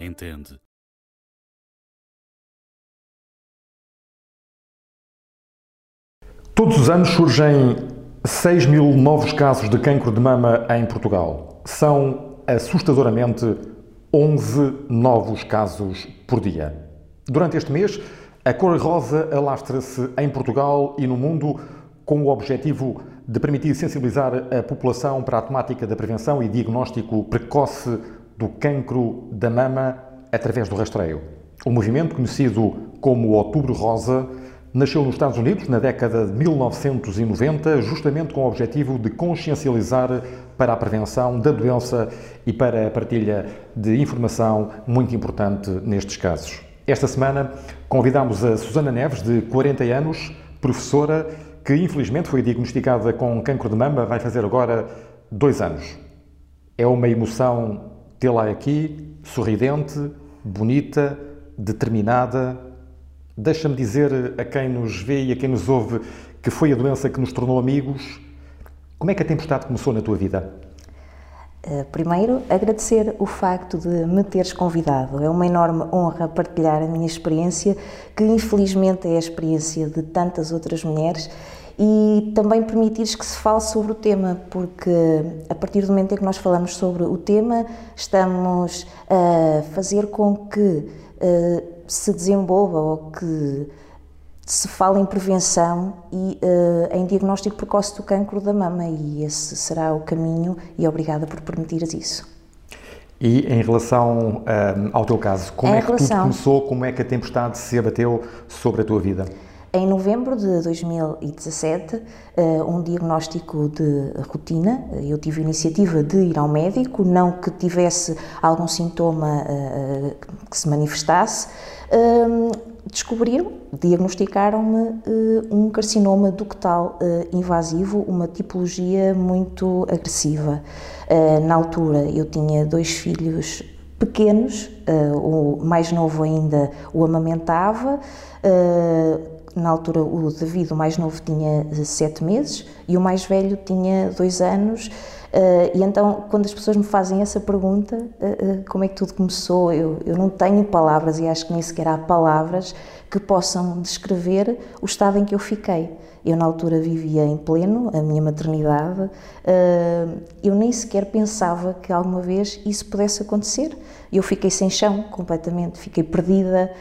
entende. Todos os anos surgem 6 mil novos casos de cancro de mama em Portugal. São assustadoramente 11 novos casos por dia. Durante este mês, a cor rosa alastra-se em Portugal e no mundo com o objetivo de permitir sensibilizar a população para a temática da prevenção e diagnóstico precoce do cancro da mama através do rastreio. O movimento, conhecido como Outubro Rosa, nasceu nos Estados Unidos na década de 1990, justamente com o objetivo de consciencializar para a prevenção da doença e para a partilha de informação muito importante nestes casos. Esta semana convidamos a Susana Neves, de 40 anos, professora, que infelizmente foi diagnosticada com cancro de mama, vai fazer agora dois anos. É uma emoção tê-la aqui, sorridente, bonita, determinada. Deixa-me dizer a quem nos vê e a quem nos ouve que foi a doença que nos tornou amigos. Como é que a tempestade começou na tua vida? Eh, primeiro, agradecer o facto de me teres convidado. É uma enorme honra partilhar a minha experiência, que infelizmente é a experiência de tantas outras mulheres, e também permitires que se fale sobre o tema, porque a partir do momento em que nós falamos sobre o tema, estamos a fazer com que eh, se desenvolva ou que se fala em prevenção e uh, em diagnóstico precoce do cancro da mama e esse será o caminho e obrigada por permitires isso. E em relação uh, ao teu caso, como em é que relação... tudo começou, como é que a tempestade se abateu sobre a tua vida? Em novembro de 2017, eh, um diagnóstico de rotina, eu tive a iniciativa de ir ao médico, não que tivesse algum sintoma que se manifestasse, descobriram, diagnosticaram-me um carcinoma ductal invasivo, uma tipologia muito agressiva. Na altura eu tinha dois filhos pequenos, o mais novo ainda o amamentava, na altura o David, o mais novo, tinha sete meses e o mais velho tinha dois anos. Uh, e então, quando as pessoas me fazem essa pergunta, uh, uh, como é que tudo começou, eu, eu não tenho palavras e acho que nem sequer há palavras que possam descrever o estado em que eu fiquei. Eu, na altura, vivia em pleno a minha maternidade, eu nem sequer pensava que alguma vez isso pudesse acontecer. Eu fiquei sem chão completamente, fiquei perdida,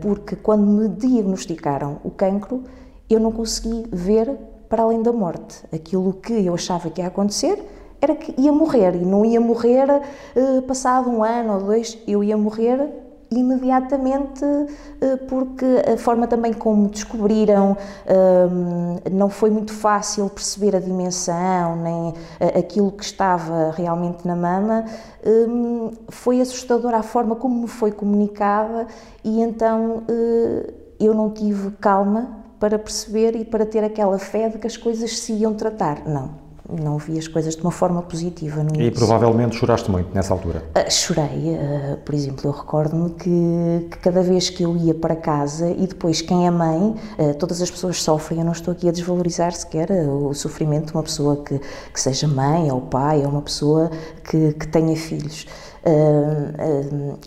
porque quando me diagnosticaram o cancro, eu não consegui ver para além da morte. Aquilo que eu achava que ia acontecer era que ia morrer e não ia morrer uh, passado um ano ou dois, eu ia morrer imediatamente uh, porque a forma também como descobriram uh, não foi muito fácil perceber a dimensão nem aquilo que estava realmente na mama foi assustadora a forma como me foi comunicada e então eu não tive calma para perceber e para ter aquela fé de que as coisas se iam tratar. Não, não vi as coisas de uma forma positiva. No e provavelmente choraste muito nessa altura? Uh, chorei, uh, por exemplo, eu recordo-me que, que, cada vez que eu ia para casa e depois quem é mãe, uh, todas as pessoas sofrem, eu não estou aqui a desvalorizar sequer o sofrimento de uma pessoa que, que seja mãe ou pai ou uma pessoa que, que tenha filhos.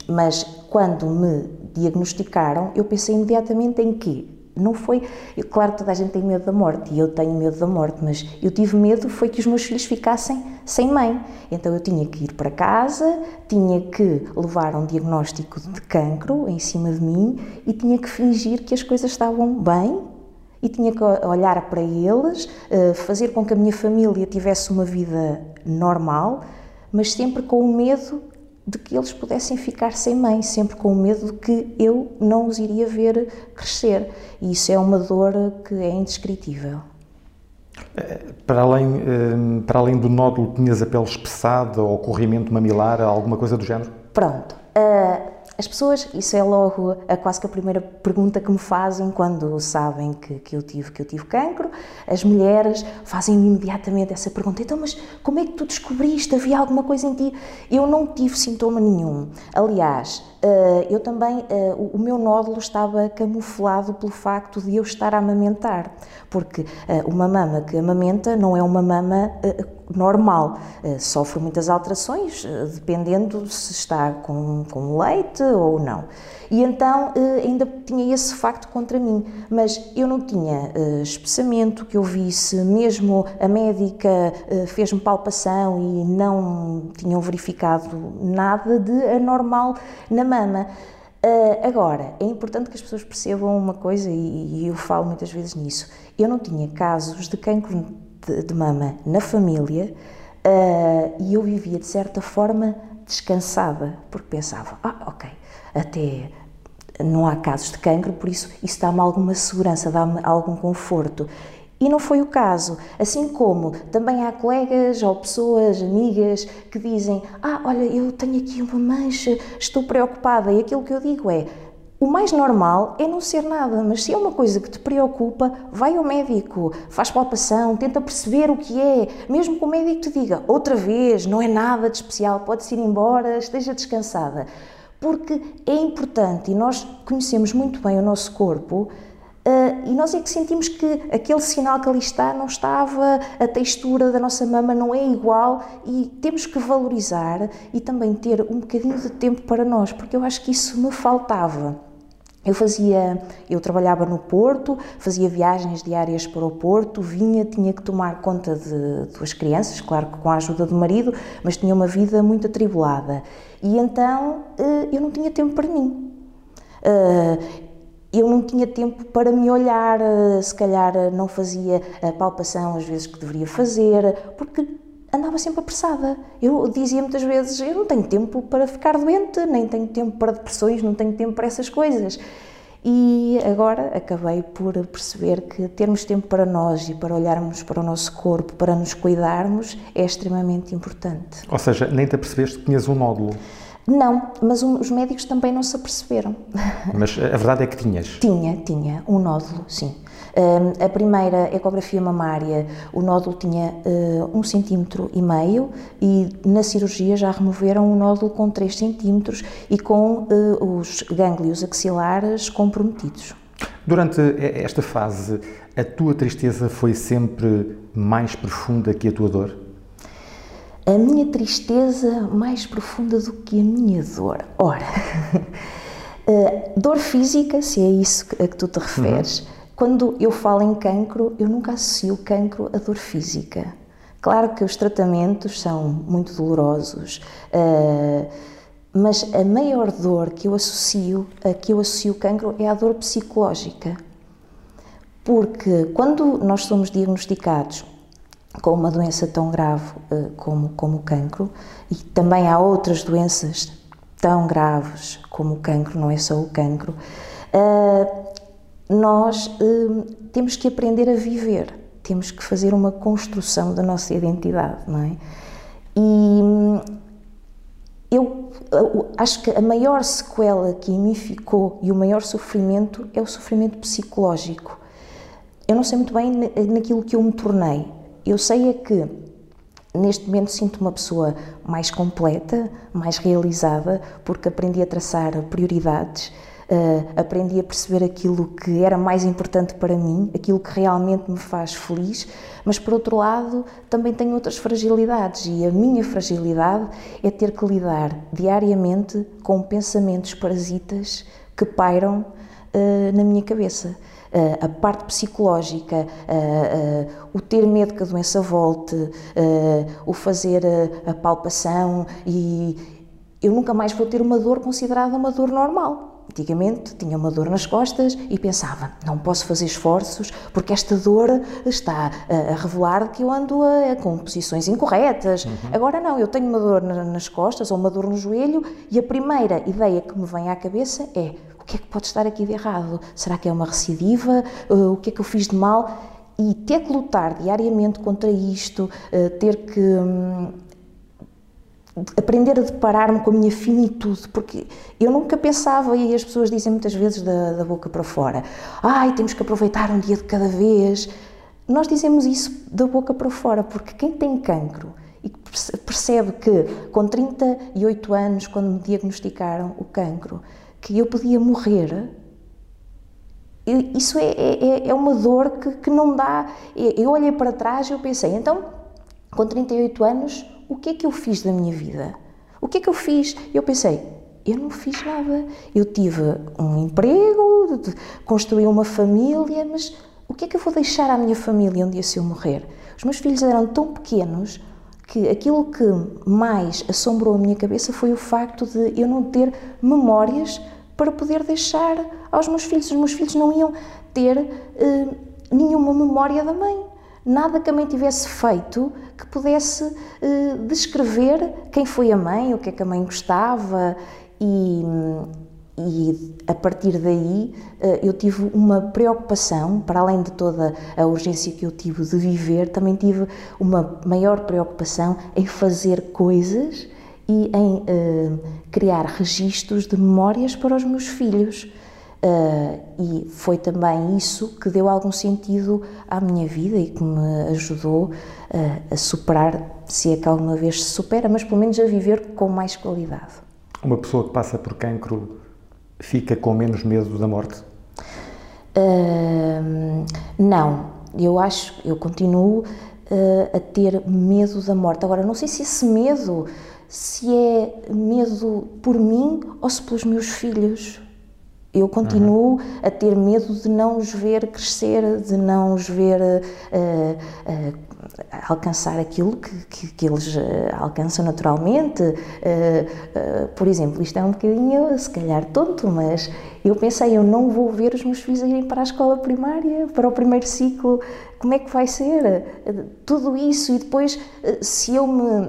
mas quando me diagnosticaram, eu pensei imediatamente em que não foi. Claro que toda a gente tem medo da morte e eu tenho medo da morte, mas eu tive medo foi que os meus filhos ficassem sem mãe. Então eu tinha que ir para casa, tinha que levar um diagnóstico de cancro em cima de mim e tinha que fingir que as coisas estavam bem e tinha que olhar para eles, eh, fazer com que a minha família tivesse uma vida normal, mas sempre com o medo de que eles pudessem ficar sem mãe, sempre com o medo de que eu não os iria ver crescer. E isso é uma dor que é indescritível. Eh, para além, eh, para além do nódulo, tinhas a pele espessada ou corrimento mamilar, alguma coisa do género? Pronto. Uh, as pessoas, isso é logo a, quase que a primeira pergunta que me fazem quando sabem que, que, eu, tive, que eu tive cancro. As mulheres fazem imediatamente essa pergunta: então, mas como é que tu descobriste? Havia alguma coisa em ti? Eu não tive sintoma nenhum. Aliás, eu também, uh, o meu nódulo estava camuflado pelo facto de eu estar a amamentar, porque uma mama que amamenta não é uma mama normal, sofre muitas alterações, dependendo se está com, com leite ou não. E então ainda tinha esse facto contra mim, mas eu não tinha espessamento que eu visse, mesmo a médica fez-me palpação e não tinham verificado nada de anormal na mama. Uh, agora, é importante que as pessoas percebam uma coisa, e, e eu falo muitas vezes nisso: eu não tinha casos de cancro de, de mama na família uh, e eu vivia de certa forma descansada, porque pensava, ah, ok, até não há casos de cancro, por isso isso dá-me alguma segurança, dá-me algum conforto. E não foi o caso. Assim como também há colegas ou pessoas, amigas, que dizem: Ah, olha, eu tenho aqui uma mancha, estou preocupada. E aquilo que eu digo é: o mais normal é não ser nada, mas se é uma coisa que te preocupa, vai ao médico, faz palpação, tenta perceber o que é, mesmo que o médico te diga outra vez, não é nada de especial, pode-se ir embora, esteja descansada. Porque é importante e nós conhecemos muito bem o nosso corpo e nós é que sentimos que aquele sinal que ali está não estava, a textura da nossa mama não é igual e temos que valorizar e também ter um bocadinho de tempo para nós, porque eu acho que isso me faltava. Eu fazia, eu trabalhava no Porto, fazia viagens diárias para o Porto, vinha, tinha que tomar conta de duas crianças, claro que com a ajuda do marido, mas tinha uma vida muito atribulada. E então uh, eu não tinha tempo para mim. Uh, eu não tinha tempo para me olhar, eh, se calhar eh, não fazia a palpação às vezes que deveria fazer, porque andava sempre apressada. Eu dizia muitas vezes: eu não tenho tempo para ficar doente, nem tenho tempo para depressões, não tenho tempo para essas coisas. E agora acabei por perceber que termos tempo para nós e para olharmos para o nosso corpo, para nos cuidarmos, é extremamente importante. Ou seja, nem te apercebeste que tinhas um nódulo? Não, mas os médicos também não se aperceberam. Mas a verdade é que tinhas? Tinha, tinha, um nódulo, sim. Uh, a primeira ecografia mamária, o nódulo tinha uh, um centímetro e meio e na cirurgia já removeram um nódulo com 3 centímetros e com uh, os gânglios axilares comprometidos. Durante esta fase, a tua tristeza foi sempre mais profunda que a tua dor? A minha tristeza mais profunda do que a minha dor. Ora, dor física, se é isso a que tu te referes, uhum. quando eu falo em cancro, eu nunca associo cancro a dor física. Claro que os tratamentos são muito dolorosos, uh, mas a maior dor que eu associo, a que eu associo cancro é a dor psicológica. Porque quando nós somos diagnosticados com uma doença tão grave uh, como, como o cancro, e também há outras doenças tão graves como o cancro, não é só o cancro, uh, nós uh, temos que aprender a viver, temos que fazer uma construção da nossa identidade, não é? E hum, eu acho que a maior sequela que em mim ficou e o maior sofrimento é o sofrimento psicológico. Eu não sei muito bem naquilo que eu me tornei, eu sei é que neste momento sinto uma pessoa mais completa, mais realizada, porque aprendi a traçar prioridades, uh, aprendi a perceber aquilo que era mais importante para mim, aquilo que realmente me faz feliz, mas por outro lado também tenho outras fragilidades e a minha fragilidade é ter que lidar diariamente com pensamentos parasitas que pairam uh, na minha cabeça. Uh, a parte psicológica, uh, uh, o ter medo que a doença volte, o fazer a palpação e eu nunca mais vou ter uma dor considerada uma dor normal. Antigamente tinha uma dor nas costas e pensava, não posso fazer esforços porque esta dor está a revelar que eu ando a, com posições incorretas. Uhum. Agora não, eu tenho uma dor nas costas ou uma dor no joelho e a primeira ideia que me vem à cabeça é que é que pode estar aqui de errado? Será que é uma recidiva? Uh, o que é que eu fiz de mal? E ter que lutar diariamente contra isto, uh, ter que um, aprender a deparar-me com a minha finitude, porque eu nunca pensava, e as pessoas dizem muitas vezes da, da boca para fora, ai, temos que aproveitar um dia de cada vez. Nós dizemos isso da boca para fora, porque quem tem cancro e percebe que com 38 anos, quando me diagnosticaram o cancro, que eu podia morrer, isso é, é, é, é uma dor que, que não dá. Eu olhei para trás e eu pensei, então, com 38 anos, o que é que eu fiz da minha vida? O que é que eu fiz? Eu pensei, eu não fiz nada. Eu tive um emprego, construí uma família, mas o que é que eu vou deixar à minha família um dia se eu morrer? Os meus filhos eram tão pequenos que aquilo que mais assombrou a minha cabeça foi o facto de eu não ter memórias para poder deixar aos meus filhos. Os meus filhos não iam ter uh, nenhuma memória da mãe. Nada que a mãe tivesse feito que pudesse uh, descrever quem foi a mãe, o que é que a mãe gostava e, e a partir daí uh, eu tive uma preocupação, para além de toda a urgência que eu tive de viver, também tive uma maior preocupação em fazer coisas e em uh, criar registros de memórias para os meus filhos. Uh, e foi também isso que deu algum sentido à minha vida e que me ajudou uh, a superar, se é que alguma vez se supera, mas pelo menos a viver com mais qualidade. Uma pessoa que passa por cancro fica com menos medo da morte? Uh, não, eu acho, eu continuo a ter medo da morte. Agora, não sei se esse medo se é medo por mim ou se pelos meus filhos. Eu continuo uhum. a ter medo de não os ver crescer, de não os ver uh, uh, alcançar aquilo que, que, que eles uh, alcançam naturalmente. por exemplo, isto é um bocadinho, se calhar, tonto, mas eu pensei, eu não vou ver os meus filhos irem para a escola primária, para o primeiro ciclo, como é que vai ser? Tudo isso, e depois, se eu me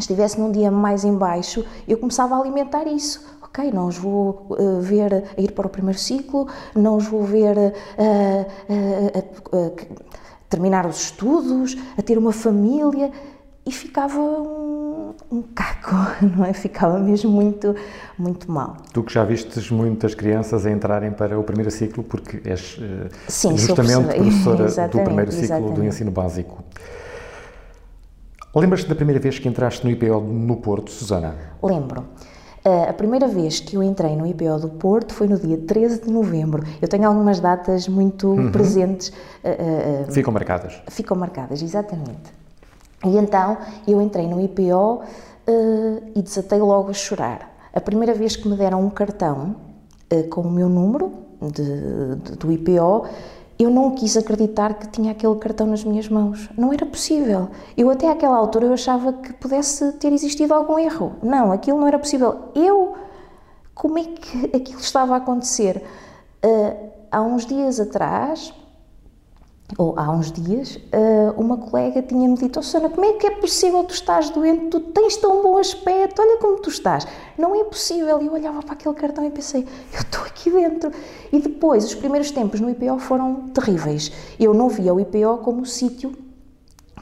estivesse num dia mais em baixo, eu começava a alimentar isso. Ok, não os vou uh, ver a ir para o primeiro ciclo, não os vou ver uh, uh, terminar os estudos, a ter uma família e ficava um, um, caco, não é? Ficava mesmo muito, muito mal. Tu que já vistes muitas crianças a entrarem para o primeiro ciclo, porque és Sim, justamente professora do primeiro ciclo exatamente. do ensino básico. Lembras-te da primeira vez que entraste no IPO no Porto, Susana? Lembro. Uh, a primeira vez que eu entrei no IPO do Porto foi no dia 13 de novembro. Eu tenho algumas datas muito uhum. presentes. Uh, uh, ficam marcadas? Ficam marcadas, exatamente. E então eu entrei no IPO e desatei logo a chorar. A primeira vez que me deram um cartão com o meu número de, de, do IPO, eu não quis acreditar que tinha aquele cartão nas minhas mãos. Não era possível. Eu até àquela altura eu achava que pudesse ter existido algum erro. Não, aquilo não era possível. Eu, como é que aquilo estava a acontecer? Uh, há uns dias atrás, ou há uns dias, eh, uma colega tinha-me dito: oh, Susana, como é que é possível tu estás doente? Tu tens tão bom aspecto, olha como tu estás. Não é possível. E eu olhava para aquele cartão e pensei: eu estou aqui dentro. E depois, os primeiros tempos no IPO foram terríveis. Eu não via o IPO como sítio,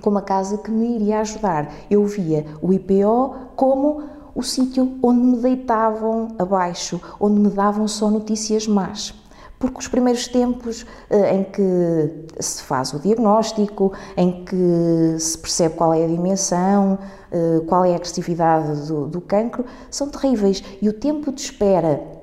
como a casa que me iria ajudar. Eu via o IPO como o sítio onde me deitavam abaixo, onde me davam só notícias más porque os primeiros tempos eh, em que se faz o diagnóstico, em que se percebe qual é a dimensão, eh, qual é a agressividade do, do cancro, são terríveis. E o tempo de espera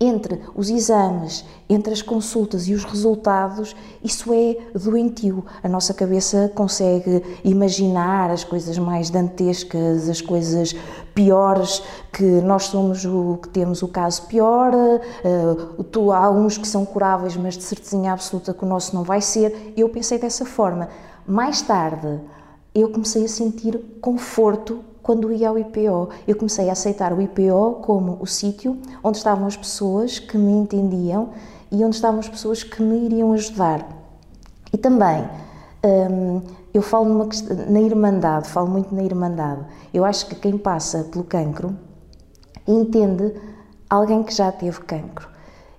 entre os exames, entre as consultas e os resultados, isso é doentio. A nossa cabeça consegue imaginar as coisas mais dantescas, as coisas piores, que nós somos o que temos o caso pior, uh, há uns que são curáveis, mas de certeza absoluta que o nosso não vai ser. Eu pensei dessa forma. Mais tarde, eu comecei a sentir conforto quando ia ao IPO. Eu comecei a aceitar o IPO como o sítio onde estavam as pessoas que me entendiam e onde estavam as pessoas que me iriam ajudar. E também, hum, eu falo numa, na Irmandade, falo muito na Irmandade. Eu acho que quem passa pelo cancro entende alguém que já teve cancro.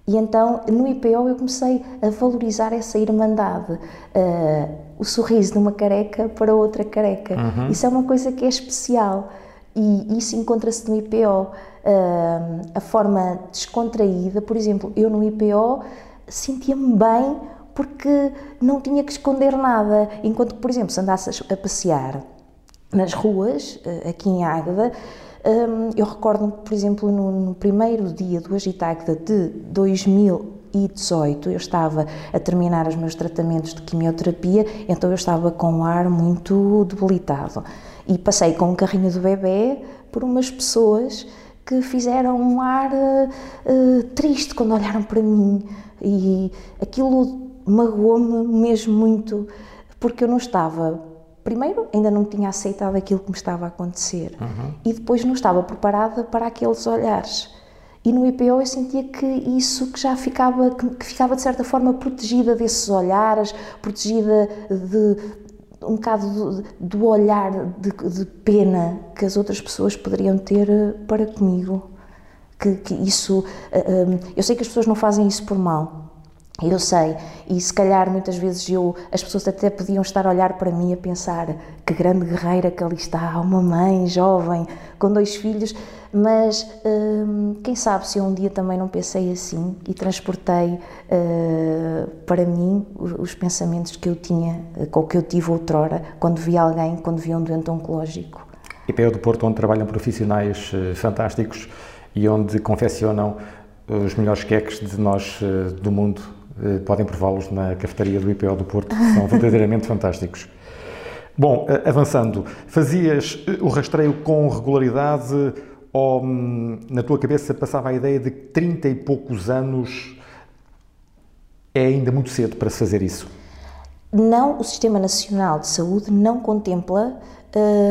E então, no IPO, eu comecei a valorizar essa irmandade. Uh, o sorriso de uma careca para outra careca. Uhum. Isso é uma coisa que é especial. E isso encontra-se no IPO. Uh, ah, a forma descontraída, por exemplo, eu no IPO sentia-me bem porque não tinha que esconder nada. Enquanto por exemplo, se andasses a passear nas ruas, aqui em Águeda. Eu recordo, por exemplo, no, primeiro dia do Agitagda de 2018, eu estava a terminar os meus tratamentos de quimioterapia, então eu estava com um ar muito debilitado. E passei com um carrinho do bebê por umas pessoas que fizeram um ar uh, triste quando olharam para mim e aquilo magoou-me mesmo muito porque eu não estava primeiro ainda não tinha aceitado aquilo que me estava a acontecer uhum. e depois não estava preparada para aqueles olhares e no IPO eu sentia que isso que já ficava que, que ficava de certa forma protegida desses olhares protegida de um bocado do, do olhar de, de, pena que as outras pessoas poderiam ter eh, para comigo. Que, que isso. Uh, eu sei que as pessoas não fazem isso por mal. Eu sei, e se calhar muitas vezes eu, as pessoas até podiam estar a olhar para mim a pensar que grande guerreira que ali está, uma mãe jovem com dois filhos, mas hum, quem sabe se eu um dia também não pensei assim e transportei uh, para mim os pensamentos que eu tinha, com que eu tive outrora, quando vi alguém, quando vi um doente oncológico. IPO do Porto, onde trabalham profissionais uh, fantásticos e onde confeccionam os melhores queques de nós uh, do mundo, podem prová-los na cafetaria do IPO do Porto, são verdadeiramente fantásticos. Bom, avançando, fazias o rastreio com regularidade ou hum, na tua cabeça passava a ideia de que 30 e poucos anos é ainda muito cedo para se fazer isso? Não, o Sistema Nacional de Saúde não contempla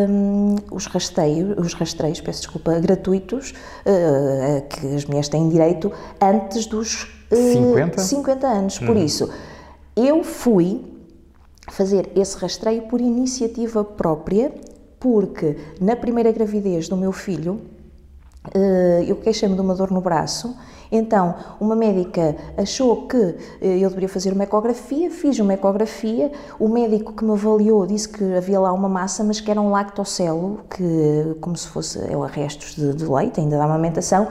hum, os, rastreios, os rastreios, peço desculpa, gratuitos uh, que as mulheres têm direito antes dos 50? 50 anos. Por uhum. isso, eu fui fazer esse rastreio por iniciativa própria, porque na primeira gravidez do meu filho, eh, eu queixei-me de uma dor no braço, então uma médica achou que eh, eu deveria fazer uma ecografia, fiz uma ecografia, o médico que me avaliou disse que havia lá uma massa, mas que era um lactocelo, que como se fosse é, restos de, de leite, ainda da amamentação,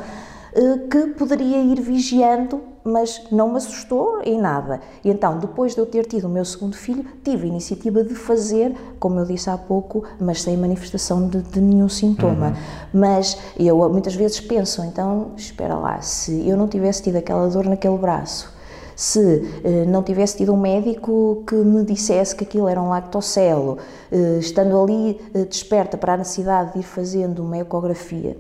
eh, que poderia ir vigiando, mas não me assustou em nada. E então, depois de eu ter tido o meu segundo filho, tive a iniciativa de fazer, como eu disse há pouco, mas sem manifestação de, de nenhum sintoma. Uhum. Mas eu muitas vezes penso, então, espera lá, se eu não tivesse tido aquela dor naquele braço, se eh, não tivesse tido um médico que me dissesse que aquilo era um lactocelo, eh, estando ali eh, desperta para a necessidade de ir fazendo uma ecografia,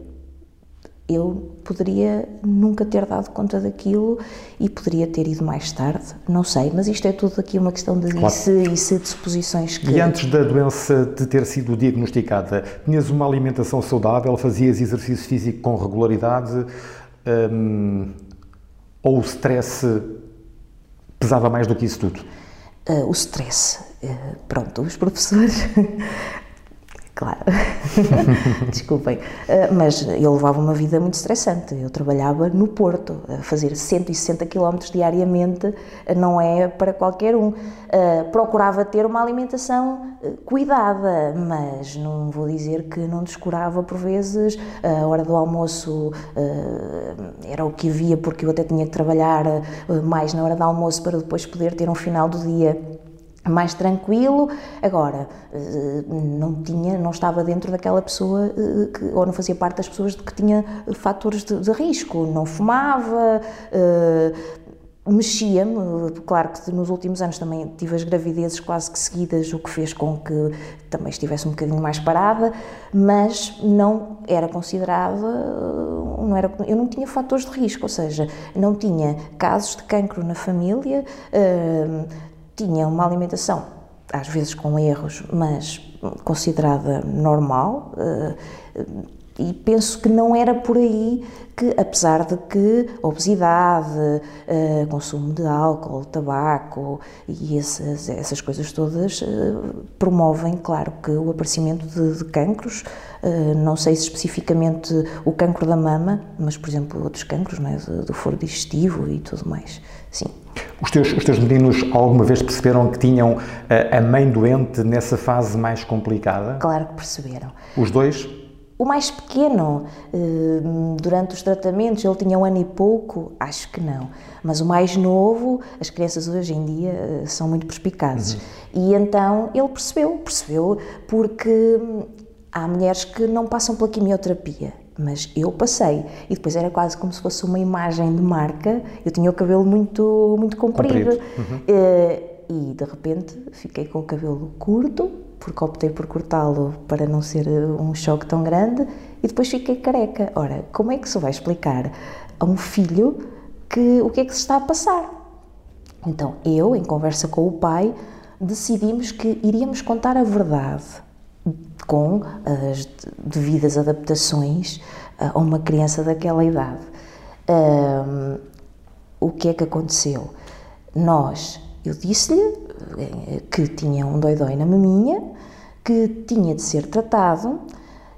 eu poderia nunca ter dado conta daquilo e poderia ter ido mais tarde, não sei, mas isto é tudo aqui uma questão de claro. e, se, e se de suposições que... E antes da doença de ter sido diagnosticada, tinhas uma alimentação saudável, fazias exercício físico com regularidade hum, ou o stress pesava mais do que isso tudo? Uh, o stress, uh, pronto, os professores Claro, desculpem, eh, mas eu levava uma vida muito estressante. Eu trabalhava no Porto, a fazer 160 km diariamente eh, não é para qualquer um. Eh, procurava ter uma alimentação cuidada, mas não vou dizer que não descurava por vezes. A hora do almoço era o que havia, porque eu até tinha que trabalhar mais na hora do almoço para depois poder ter um final do dia mais tranquilo. Agora, eh, não tinha, não estava dentro daquela pessoa eh, que, ou não fazia parte das pessoas que tinha fatores de, de risco. Não fumava, eh, mexia-me. Claro que nos últimos anos também tive as gravidezes quase que seguidas, o que fez com que também estivesse um bocadinho mais parada, mas não era considerada, não era, eu não tinha fatores de risco, ou seja, não tinha casos de cancro na família tinha uma alimentação, às vezes com erros, mas considerada normal, eh, e penso que não era por aí que, apesar de que obesidade, eh, consumo de álcool, tabaco e essas, essas coisas todas eh, promovem, claro, que o aparecimento de, de cancros, não sei se especificamente o cancro da mama, mas, por exemplo, outros cancros, né, do foro digestivo e tudo mais, sim. Os teus, os teus meninos alguma vez perceberam que tinham a, a mãe doente nessa fase mais complicada? Claro que perceberam. Os dois? o mais pequeno, eh, durante os tratamentos, ele tinha um ano e pouco? Acho que não. Mas o mais novo, as crianças hoje em dia eh, são muito perspicazes. Uhum. E então ele percebeu, percebeu, porque hum, há mulheres que não passam pela quimioterapia. Mas eu passei e depois era quase como se fosse uma imagem de marca. Eu tinha o cabelo muito, muito comprido, comprido. Uhum. e de repente fiquei com o cabelo curto, porque optei por cortá-lo para não ser eh, um choque tão grande e depois fiquei careca. Ora, como é que se vai explicar a um filho que o que é que se está a passar? Então, eu, em conversa com o pai, decidimos que iríamos contar a verdade com as devidas adaptações eh, a uma criança daquela idade. Um, o que é que aconteceu? Nós, eu disse-lhe eh, que tinha um dói-dói na maminha, que tinha de ser tratado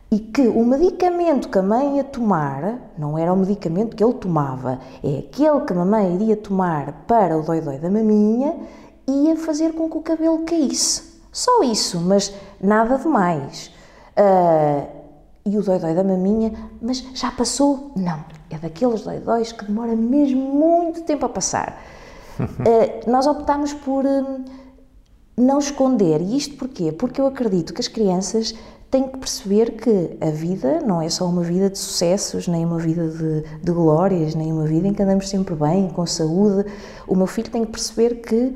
e que o medicamento que a mãe ia tomar não era o medicamento que ele tomava, é aquele que a mamãe iria tomar para o dói-dói da maminha ia fazer com que o cabelo caísse. Só isso, mas nada de mais. Uh, e o dói-dói da maminha, mas já passou? Não, é daqueles dói-dóis que demora mesmo muito tempo a passar. Uh, nós optámos por uh, não esconder. E isto porquê? Porque eu acredito que as crianças têm que perceber que a vida não é só uma vida de sucessos, nem uma vida de, de glórias, nem uma vida em que andamos sempre bem, com saúde. O meu filho tem que perceber que hum,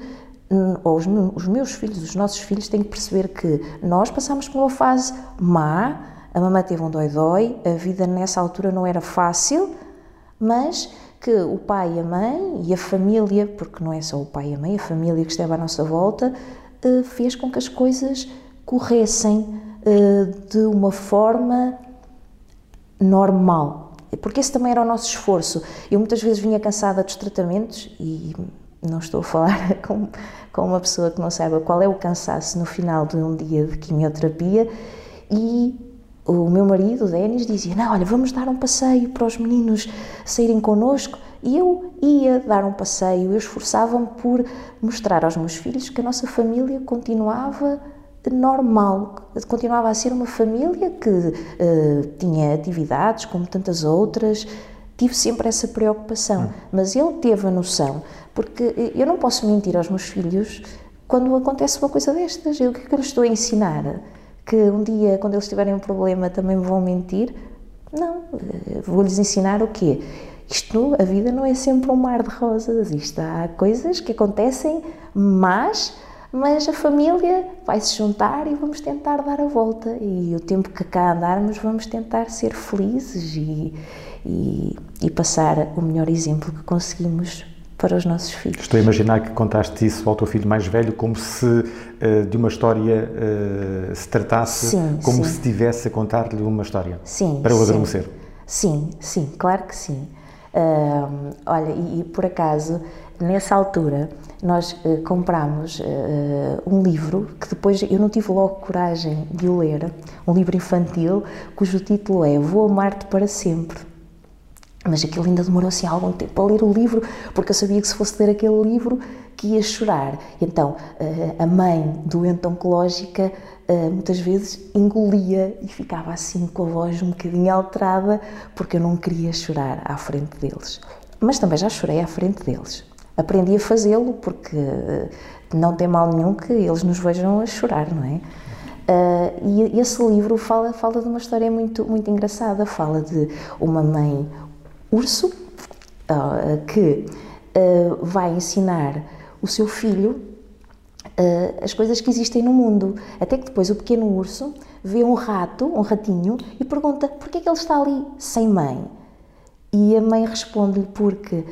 ou os, os meus filhos, os nossos filhos têm que perceber que nós passamos por uma fase má, a mamãe teve um dói-dói, a vida nessa altura não era fácil, mas que o pai e a mãe e a família, porque não é só o pai e a mãe, a família que esteve à nossa volta, eh, fez com que as coisas corressem eh, de uma forma normal. Porque esse também era o nosso esforço. Eu muitas vezes vinha cansada dos tratamentos e não estou a falar com, com uma pessoa que não saiba qual é o cansaço no final de um dia de quimioterapia e o meu marido, o Denis, dizia: Não, olha, vamos dar um passeio para os meninos saírem connosco. E eu ia dar um passeio, eu esforçava-me por mostrar aos meus filhos que a nossa família continuava normal, continuava a ser uma família que uh, tinha atividades como tantas outras. Tive sempre essa preocupação, hum. mas ele teve a noção, porque eu não posso mentir aos meus filhos quando acontece uma coisa destas. Eu, o que é que eu lhes estou a ensinar? Que um dia, quando eles tiverem um problema, também me vão mentir? Não, vou-lhes ensinar o quê? Isto, a vida não é sempre um mar de rosas, isto há coisas que acontecem, mas, mas a família vai se juntar e vamos tentar dar a volta. E o tempo que cá andarmos, vamos tentar ser felizes e, e, e passar o melhor exemplo que conseguimos para os nossos filhos. Estou a imaginar que contaste isso ao teu filho mais velho como se uh, de uma história uh, se tratasse, sim, como sim. se estivesse a contar-lhe uma história. Sim. Para o adormecer. Sim, sim, claro que sim. Uh, olha, e, e, por acaso, nessa altura, nós uh, comprámos uh, um livro que depois eu não tive logo coragem de o ler, um livro infantil cujo título é Vou Amar-te para Sempre. Mas aquilo ainda demorou assim algum tempo a ler o livro, porque eu sabia que se fosse ler aquele livro que ia chorar. Então, a mãe doente oncológica eh, muitas vezes engolia e ficava assim com a voz um bocadinho alterada porque eu não queria chorar à frente deles. Mas também já chorei à frente deles. Aprendi a fazê-lo porque eh, não tem mal nenhum que eles nos vejam a chorar, não é? Uh, e esse livro fala, fala de uma história muito, muito engraçada. Fala de uma mãe urso uh, que uh, vai ensinar o seu filho uh, as coisas que existem no mundo. Até que depois o pequeno urso vê um rato, um ratinho, e pergunta por que é que ele está ali sem mãe. E a mãe responde-lhe porque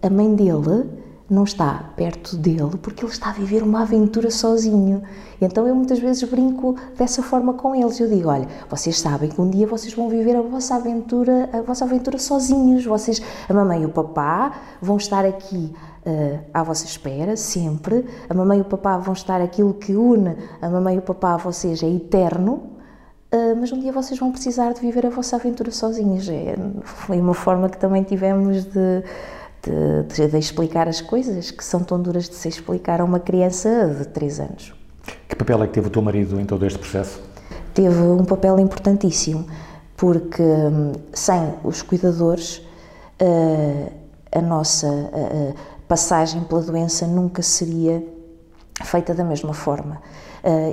a mãe dele não está perto dele porque ele está a viver uma aventura sozinho. Então eu muitas vezes brinco dessa forma com eles. Eu digo, olha, vocês sabem que um dia vocês vão viver a vossa aventura, a vossa aventura sozinhos. Vocês, a mamãe e o papá, vão estar aqui uh, à vossa espera, sempre. A mamãe e o papá vão estar aquilo que une a mamãe e o papá a vocês é eterno, uh, mas um dia vocês vão precisar de viver a vossa aventura sozinhos. É, foi uma forma que também tivemos de, de, de, explicar as coisas que são tão duras de se explicar a uma criança de 3 anos. Que papel é que teve o teu marido em todo este processo? teve um papel importantíssimo, porque hum, sem os cuidadores uh, a nossa uh, passagem pela doença nunca seria feita da mesma forma.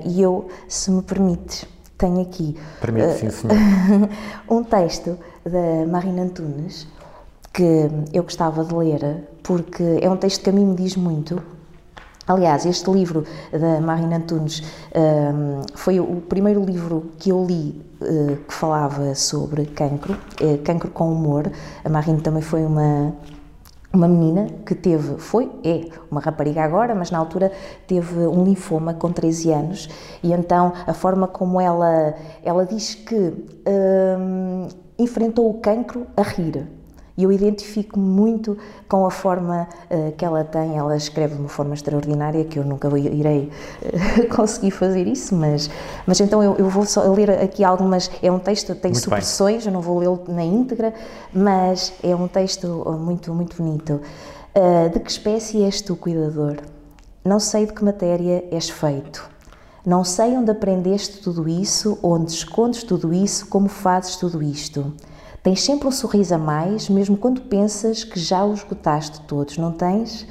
E eu, se me permites, tenho aqui Permite, sim, um texto da Marina Antunes que eu gostava de ler porque é um texto que a mim me diz muito Aliás, este livro da Marina Antunes um, foi o primeiro livro que eu li uh, que falava sobre cancro, uh, cancro com humor. A Marina também foi uma uma menina que teve, foi, é uma rapariga agora, mas na altura teve um linfoma com 13 anos e então a forma como ela, ela diz que um, enfrentou o cancro a rir. E eu identifico muito com a forma uh, que ela tem. Ela escreve de uma forma extraordinária, que eu nunca irei uh, conseguir fazer isso, mas, mas então eu, eu, vou só ler aqui algumas. É um texto, tem muito supressões, bem. eu não vou lê-lo na íntegra, mas é um texto muito, muito bonito. Uh, de que espécie és tu, cuidador? Não sei de que matéria és feito. Não sei onde aprendeste tudo isso, onde escondes tudo isso, como fazes tudo isto. Tens sempre um sorriso a mais, mesmo quando pensas que já os esgotaste todos, não tens?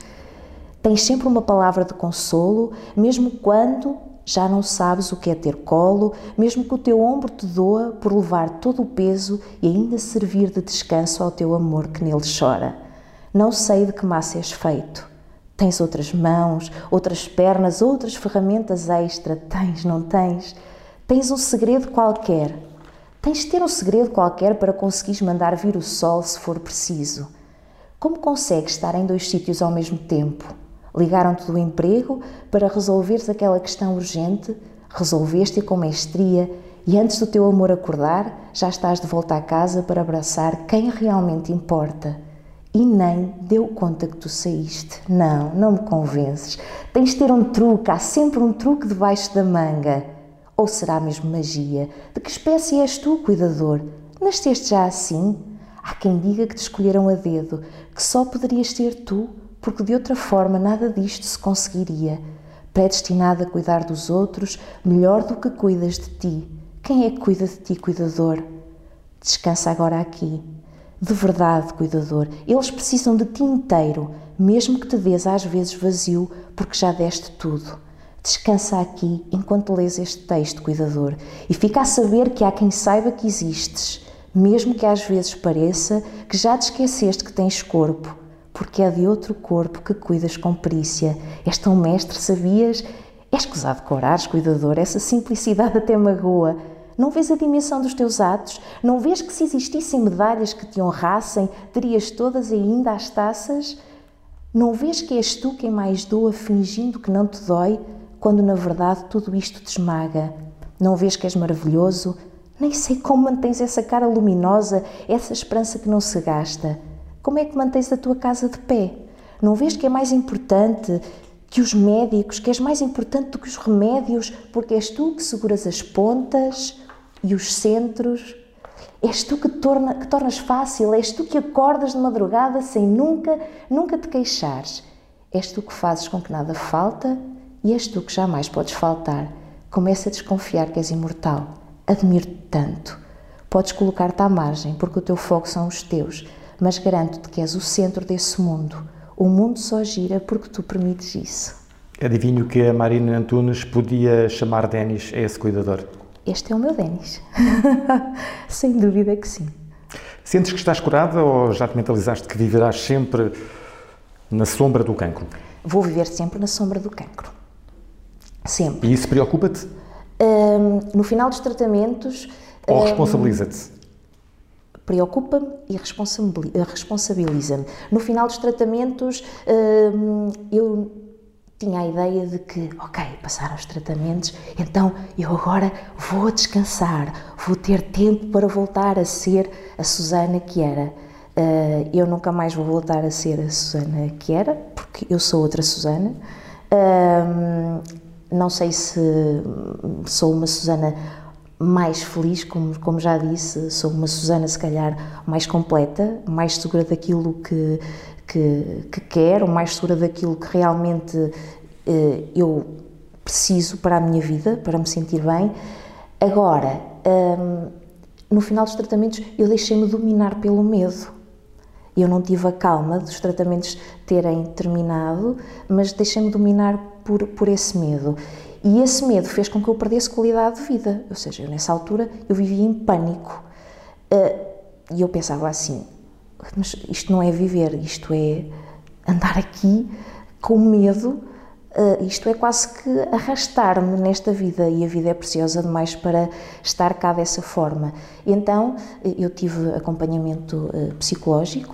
Tens sempre uma palavra de consolo, mesmo quando já não sabes o que é ter colo, mesmo que o teu ombro te doa por levar todo o peso e ainda servir de descanso ao teu amor que nele chora. Não sei de que massa és feito. Tens outras mãos, outras pernas, outras ferramentas extra. Tens, não tens? Tens um segredo qualquer Tens de ter um segredo qualquer para conseguires mandar vir o sol se for preciso. Como consegues estar em dois sítios ao mesmo tempo? Ligaram-te do emprego para resolveres aquela questão urgente, resolveste-a com mestria e antes do teu amor acordar, já estás de volta à casa para abraçar quem realmente importa. E nem deu conta que tu saíste. Não, não me convences. Tens de ter um truque, há sempre um truque debaixo da manga. Ou será mesmo magia? De que espécie és tu, cuidador? Nasceste já assim? Há quem diga que te escolheram a dedo, que só poderias ser tu, porque de outra forma nada disto se conseguiria. Predestinado a cuidar dos outros, melhor do que cuidas de ti. Quem é que cuida de ti, cuidador? Descansa agora aqui. De verdade, cuidador, eles precisam de ti inteiro, mesmo que te dês às vezes vazio, porque já deste tudo. Descansa aqui enquanto lês este texto, cuidador, e fica a saber que há quem saiba que existes, mesmo que às vezes pareça que já te esqueceste que tens corpo, porque é de outro corpo que cuidas com perícia. És tão mestre, sabias? É escusado corares, cuidador, essa simplicidade até magoa. Não vês a dimensão dos teus atos? Não vês que se existissem medalhas que te honrassem, terias todas ainda as taças? Não vês que és tu quem mais doa fingindo que não te dói? Quando na verdade tudo isto te esmaga. Não vês que és maravilhoso? Nem sei como mantens essa cara luminosa, essa esperança que não se gasta. Como é que mantens a tua casa de pé? Não vês que é mais importante que os médicos, que és mais importante do que os remédios, porque és tu que seguras as pontas e os centros? És tu que, torna, que tornas fácil, és tu que acordas de madrugada sem nunca, nunca te queixares. És tu que fazes com que nada falta e és tu que jamais podes faltar. Começa a desconfiar que és imortal. Admiro-te tanto. Podes colocar-te à margem, porque o teu foco são os teus, mas garanto-te que és o centro desse mundo. O mundo só gira porque tu permites isso. Adivinho que a Marina Antunes podia chamar Denis a esse cuidador. Este é o meu Denis. Sem dúvida que sim. Sentes que estás curada ou já te mentalizaste que viverás sempre na sombra do cancro? Vou viver sempre na sombra do cancro. Sempre. E isso preocupa-te? Um, no final dos tratamentos. Ou responsabiliza-te? Preocupa-me e responsabiliza-me. No final dos tratamentos, eu tinha a ideia de que, ok, passaram os tratamentos, então eu agora vou descansar, vou ter tempo para voltar a ser a Susana que era. Uh, eu nunca mais vou voltar a ser a Susana que era, porque eu sou outra Susana. Não sei se sou uma Susana mais feliz, como, como já disse, sou uma Susana se calhar mais completa, mais segura daquilo que, que, que quero, mais segura daquilo que realmente eh, eu preciso para a minha vida, para me sentir bem. Agora, hum, no final dos tratamentos, eu deixei-me dominar pelo medo. Eu não tive a calma dos tratamentos terem terminado, mas deixei-me dominar por, por esse medo. E esse medo fez com que eu perdesse qualidade de vida. Ou seja, eu, nessa altura eu vivia em pânico. Uh, e eu pensava assim: mas isto não é viver, isto é andar aqui com medo. Uh, isto é quase que arrastar-me nesta vida e a vida é preciosa demais para estar cá dessa forma. Então eu tive acompanhamento uh, psicológico,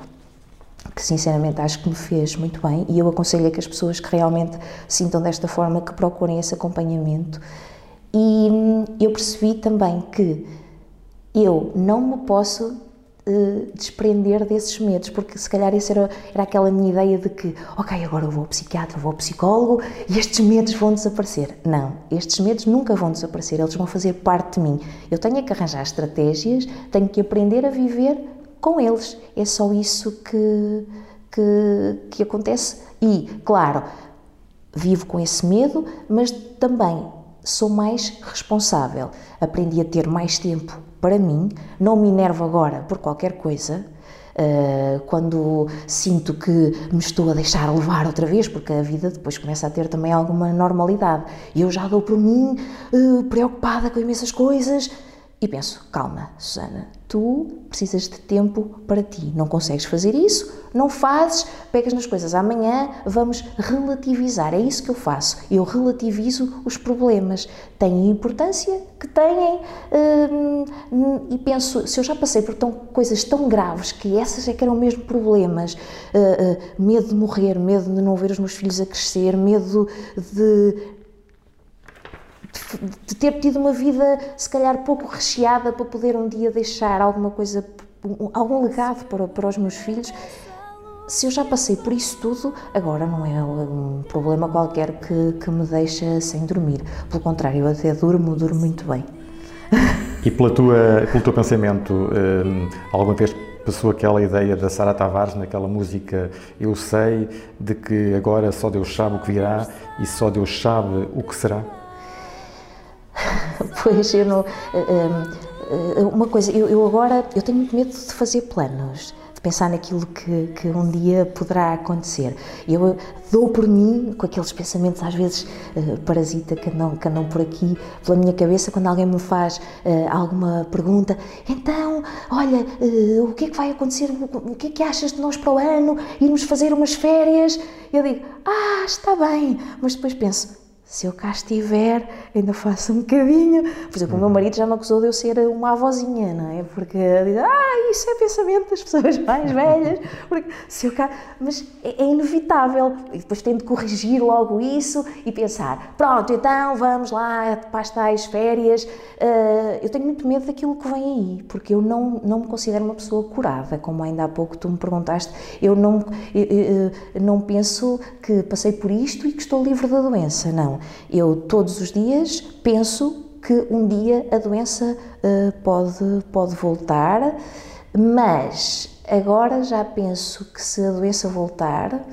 que sinceramente acho que me fez muito bem e eu aconselho a que as pessoas que realmente sintam desta forma que procurem esse acompanhamento. E hum, eu percebi também que eu não me posso uh, desprender desses medos, porque se calhar essa era, era aquela minha ideia de que, ok, agora eu vou ao psiquiatra, vou ao psicólogo e estes medos vão desaparecer. Não, estes medos nunca vão desaparecer, eles vão fazer parte de mim. Eu tenho que arranjar estratégias, tenho que aprender a viver com eles. É só isso que, que, que acontece. E, claro, vivo com esse medo, mas também sou mais responsável. Aprendi a ter mais tempo para mim, não me enervo agora por qualquer coisa. Uh, quando sinto que me estou a deixar levar outra vez, porque a vida depois começa a ter também alguma normalidade. E eu já dou por mim uh, preocupada com imensas coisas e penso: calma, Susana, tu precisas de tempo para ti. Não consegues fazer isso, não fazes, pegas nas coisas. Amanhã vamos relativizar. É isso que eu faço. Eu relativizo os problemas. Têm a importância que têm hum, e penso: se eu já passei por tão, coisas tão graves que essas é que eram mesmo problemas, uh, uh, medo de morrer, medo de não ver os meus filhos a crescer, medo de de ter tido uma vida, se calhar, pouco recheada para poder um dia deixar alguma coisa, algum legado para, para os meus filhos. Se eu já passei por isso tudo, agora não é um problema qualquer que, que me deixa sem dormir. Pelo contrário, eu até durmo, durmo muito bem. E pela tua, pelo teu pensamento, hum, alguma vez passou aquela ideia da Sara Tavares naquela música Eu sei, de que agora só Deus sabe o que virá e só Deus sabe o que será? Pois, eu não. Eh, eh, uma coisa, eu, agora eu tenho muito medo de fazer planos, de pensar naquilo que, que um dia poderá acontecer. Eu dou por mim com aqueles pensamentos, às vezes uh, parasita, que andam, que andam por aqui, pela minha cabeça, quando alguém me faz uh, alguma pergunta. Então, olha, uh, o que é que vai acontecer? O que é que achas de nós para o ano? Irmos fazer umas férias? Eu digo, ah, está bem, mas depois penso se eu cá estiver, ainda faço um bocadinho. Por exemplo, o meu marido já me acusou de eu ser uma avózinha, não é? Porque diz, ah, isso é pensamento das pessoas mais velhas. Porque se eu cá. Mas é, é inevitável. E depois tenho de corrigir logo isso e pensar: pronto, então vamos lá para as tais férias. Uh, eu tenho muito medo daquilo que vem aí, porque eu não, não me considero uma pessoa curada, como ainda há pouco tu me perguntaste. Eu não, eu, eu, eu não penso que passei por isto e que estou livre da doença, não. Eu todos os dias penso que um dia a doença uh, pode, pode voltar, mas agora já penso que se a doença voltar,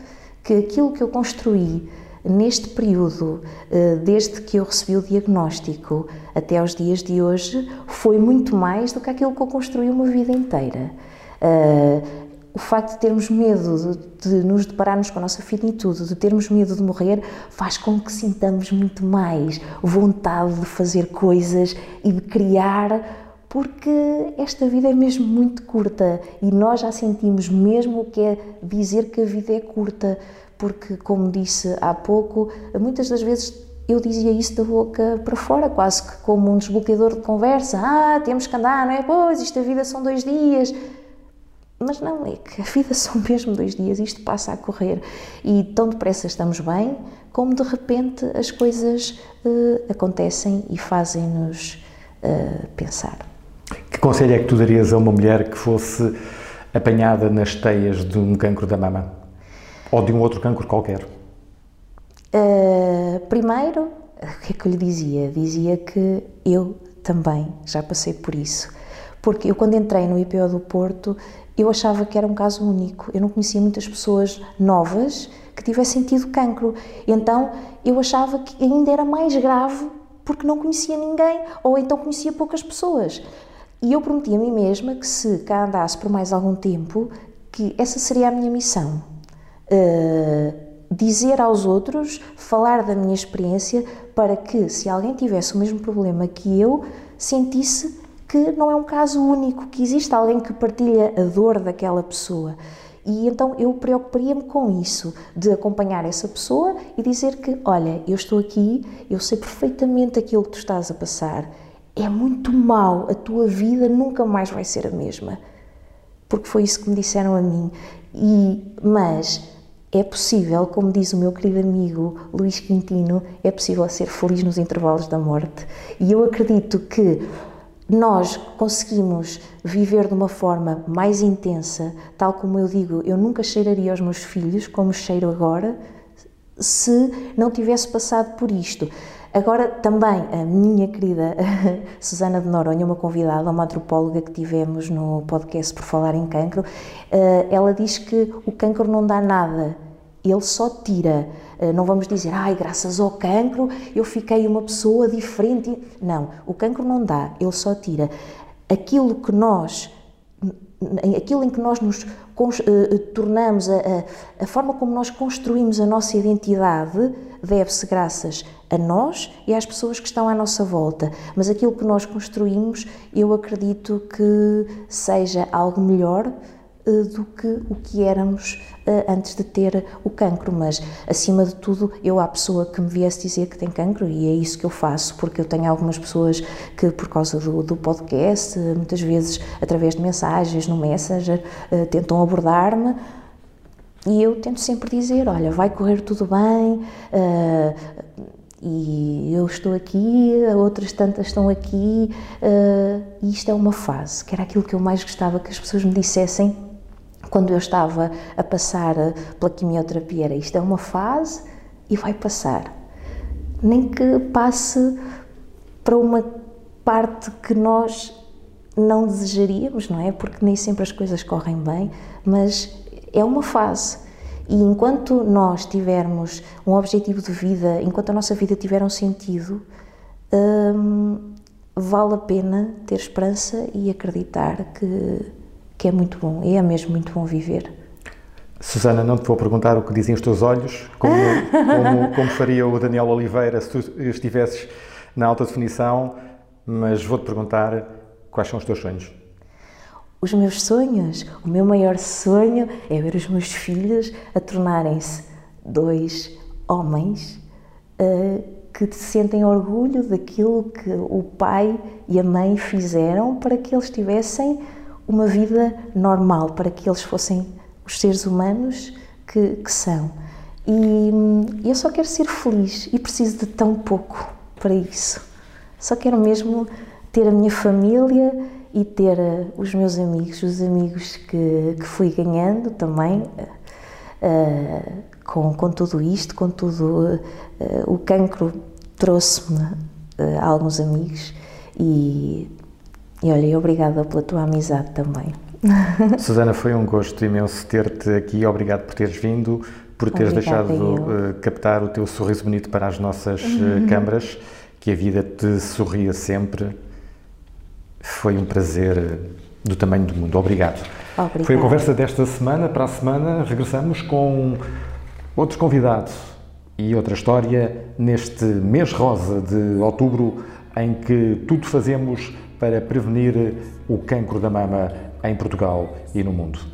que aquilo que eu construí neste período, uh, desde que eu recebi o diagnóstico até aos dias de hoje, foi muito mais do que aquilo que eu construí uma vida inteira. Uh, o facto de termos medo de, de, nos depararmos com a nossa finitude, de termos medo de morrer, faz com que sintamos muito mais vontade de fazer coisas e de criar, porque esta vida é mesmo muito curta e nós já sentimos mesmo o que é dizer que a vida é curta, porque, como disse há pouco, muitas das vezes eu dizia isso da boca para fora, quase que como um desbloqueador de conversa. Ah, temos que andar, não é? Pois, isto a vida são dois dias. Mas não, é que a vida são mesmo dois dias, isto passa a correr. E tão depressa estamos bem, como de repente as coisas uh, acontecem e fazem-nos uh, pensar. Que conselho é que tu darias a uma mulher que fosse apanhada nas teias de um cancro da mama? Ou de um outro cancro qualquer? Uh, primeiro, o que é que eu lhe dizia? Dizia que eu também já passei por isso. Porque eu, quando entrei no IPO do Porto, eu achava que era um caso único. Eu não conhecia muitas pessoas novas que tivessem tido cancro. Então eu achava que ainda era mais grave porque não conhecia ninguém ou então conhecia poucas pessoas. E eu prometi a mim mesma que se cá andasse por mais algum tempo, que essa seria a minha missão. Uh, dizer aos outros, falar da minha experiência, para que se alguém tivesse o mesmo problema que eu, sentisse que não é um caso único, que existe alguém que partilha a dor daquela pessoa. E então eu preocuparia-me com isso, de acompanhar essa pessoa e dizer que, olha, eu estou aqui, eu sei perfeitamente aquilo que tu estás a passar. É muito mau, a tua vida nunca mais vai ser a mesma. Porque foi isso que me disseram a mim. E, mas é possível, como diz o meu querido amigo Luís Quintino, é possível ser feliz nos intervalos da morte. E eu acredito que nós conseguimos viver de uma forma mais intensa, tal como eu digo, eu nunca cheiraria aos meus filhos como cheiro agora, se não tivesse passado por isto. Agora, também, a minha querida Susana de Noronha, uma convidada, uma antropóloga que tivemos no podcast por falar em cancro, eh, ela diz que o cancro não dá nada, ele só tira. Eh, não vamos dizer, ai, graças ao cancro eu fiquei uma pessoa diferente. Não, o cancro não dá, ele só tira. Aquilo que nós, aquilo em que nós nos uh, tornamos, a, a, a, forma como nós construímos a nossa identidade, deve-se graças a nós e às pessoas que estão à nossa volta. Mas aquilo que nós construímos, eu acredito que seja algo melhor do que o que éramos uh, antes de ter o cancro, mas acima de tudo, eu há pessoa que me viesse dizer que tem cancro e é isso que eu faço, porque eu tenho algumas pessoas que, por causa do, do podcast, muitas vezes através de mensagens no Messenger, uh, tentam abordar-me. E eu tento sempre dizer: olha, vai correr tudo bem, uh, e eu estou aqui, outras tantas estão aqui, uh, e isto é uma fase, que era aquilo que eu mais gostava que as pessoas me dissessem quando eu estava a passar pela quimioterapia, era isto é uma fase e vai passar. Nem que passe para uma parte que nós não desejaríamos, não é? Porque nem sempre as coisas correm bem, mas é uma fase. E enquanto nós tivermos um objetivo de vida, enquanto a nossa vida tiver um sentido, hum, vale a pena ter esperança e acreditar que que é muito bom, e é mesmo muito bom viver. Susana, não te vou perguntar o que dizem os teus olhos, como, como, como faria o Daniel Oliveira se tu estivesses na alta definição, mas vou-te perguntar quais são os teus sonhos. Os meus sonhos, o meu maior sonho é ver os meus filhos a tornarem-se dois homens uh, que sentem orgulho daquilo que o pai e a mãe fizeram para que eles tivessem uma vida normal, para que eles fossem os seres humanos que, que são. E eu só quero ser feliz e preciso de tão pouco para isso. Só quero mesmo ter a minha família e ter uh, os meus amigos, os amigos que, que fui ganhando também uh, com, com tudo isto, com tudo. Uh, o cancro trouxe-me alguns amigos e e olha, obrigada pela tua amizade também. Susana, foi um gosto imenso ter-te aqui. Obrigado por teres vindo, por teres Obrigada deixado uh, captar o teu sorriso bonito para as nossas uh, câmaras. Que a vida te sorria sempre. Foi um prazer eh, do tamanho do mundo. Obrigado. Obrigada. Foi a conversa desta semana. Para a semana regressamos com outros convidados e outra história neste mês rosa de outubro em que tudo fazemos para prevenir o cancro da mama em Portugal e no mundo.